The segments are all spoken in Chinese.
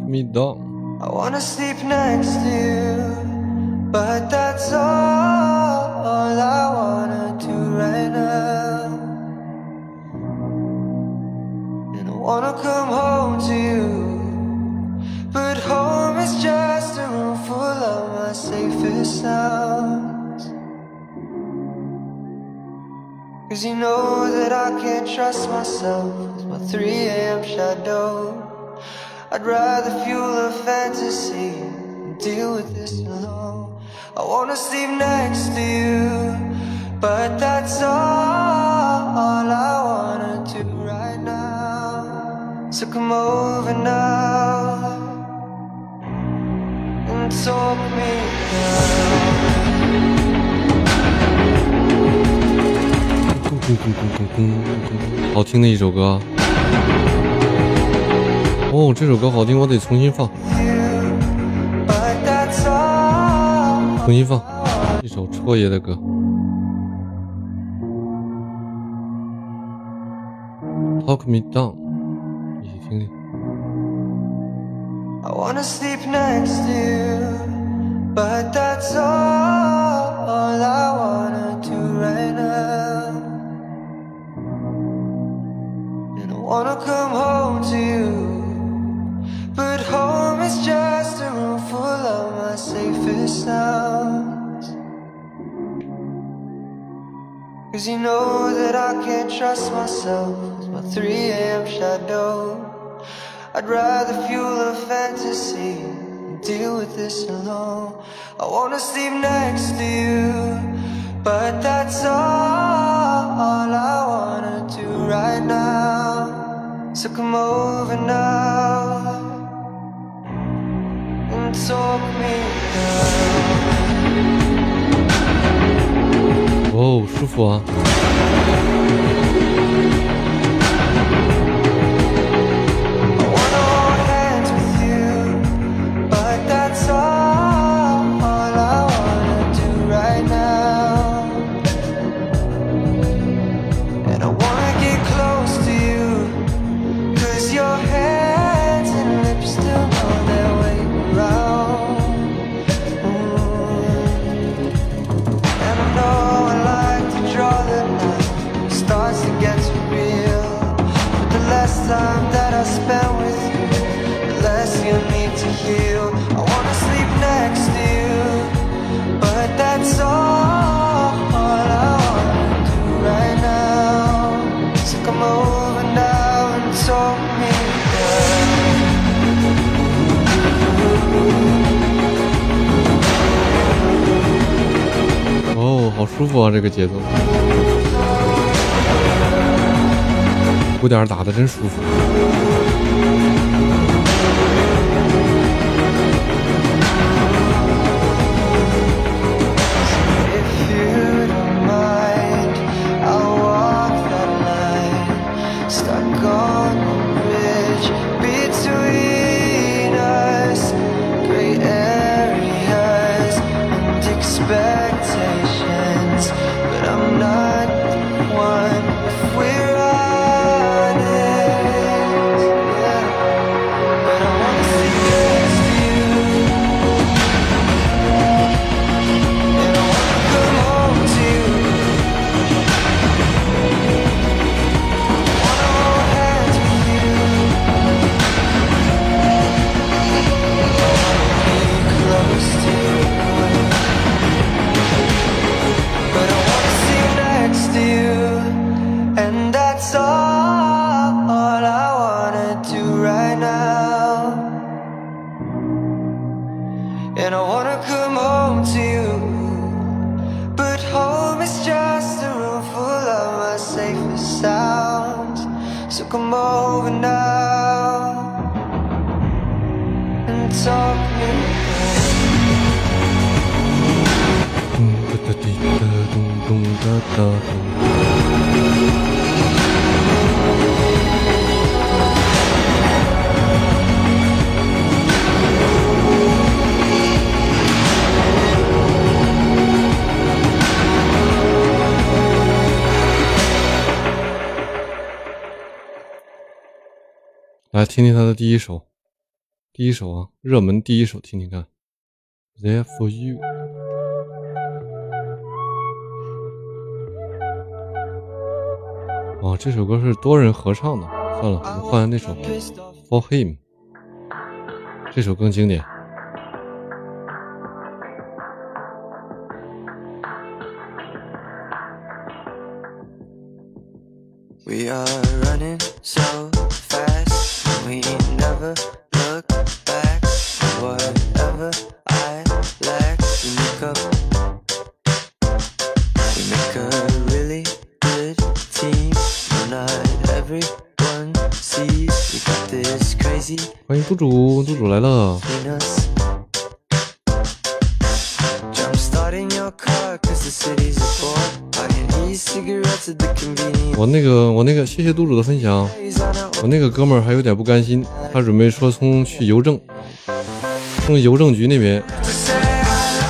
Me Down》。I wanna sleep next to you, but that's all I wanna do right now. And I wanna come home to you, but home is just a room full of my safest sounds. Cause you know that I can't trust myself with my 3 a.m. shadow. I'd rather fuel a fantasy than deal with this alone. I wanna sleep next to you, but that's all I wanna do right now. So come over now and talk me down. 咕咕咕咕咕咕，好听的一首歌。 哦，这首歌好听，我得重新放，You, but that's all. 重新放一首戳爷的歌。Talk me down，一起听听。I wanna sleep next to you, but that's all I wanna do right now. And I wanna come home Cause you know that I can't trust myself with my 3 a.m. shadow. I'd rather fuel a fantasy than deal with this alone. I wanna sleep next to you, but that's all I wanna do right now. So come over now and talk me down. 哦，舒服啊！舒服啊，这个节奏，鼓点打的真舒服。Come over now and talk me down. 来听听他的第一首，第一首啊，热门第一首，听听看。There for you。哦，这首歌是多人合唱的。算了，我们换那首. For Him，这首更经典。Bore. Buying e-cigarettes at the convenience. 我那个，我那个，谢谢督主的分享。我那个哥们儿还有点不甘心，他准备说从去邮政，从邮政局那边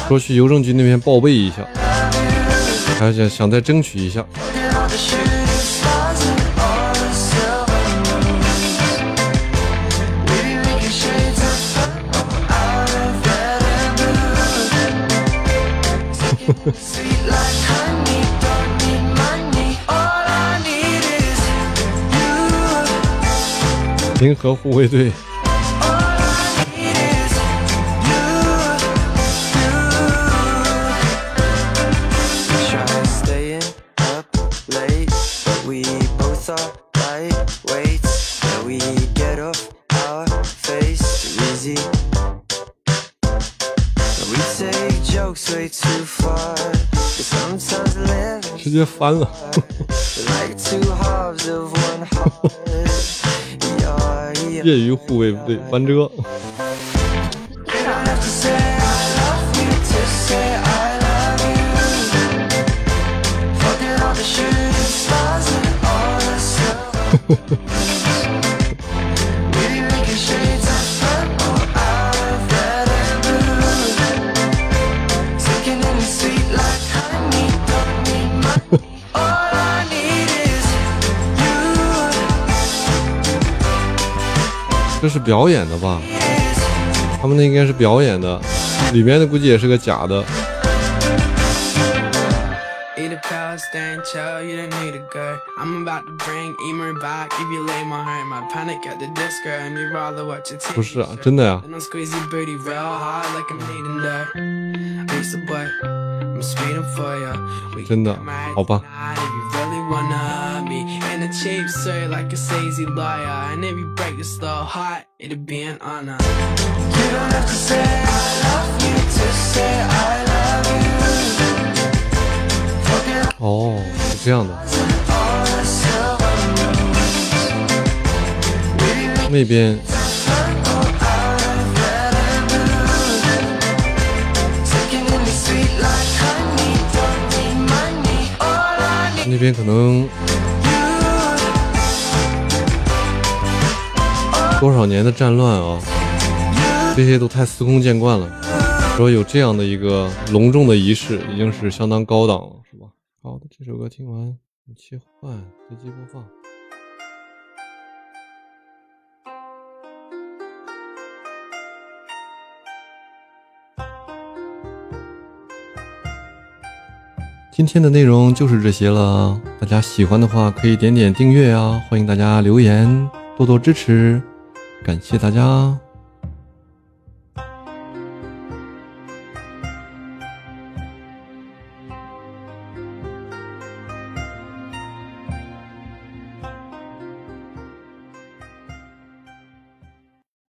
说去邮政局那边报备一下，还想想再争取一下。银河护卫队，直接翻了。 like two halves of one heart. Yeah, yeah. 业余护卫队翻车。 这是表演的吧？他们那应该是表演的，里面的估计也是个假的。不是啊，真的呀，真的，好吧。cheap suit like a sleazy lawyer, and if you break the slow heart, it'll be an honor. You don't have to say I love you to say I love you. Forget 哦，是这样的。 all the silver moons. We be making 那边 purple out of red 多少年的战乱啊，这些都太司空见惯了。说有这样的一个隆重的仪式，已经是相当高档了，是吧？好的，这首歌听完，切换随机播放。今天的内容就是这些了，大家喜欢的话可以点点订阅啊，欢迎大家留言，多多支持，感谢大家。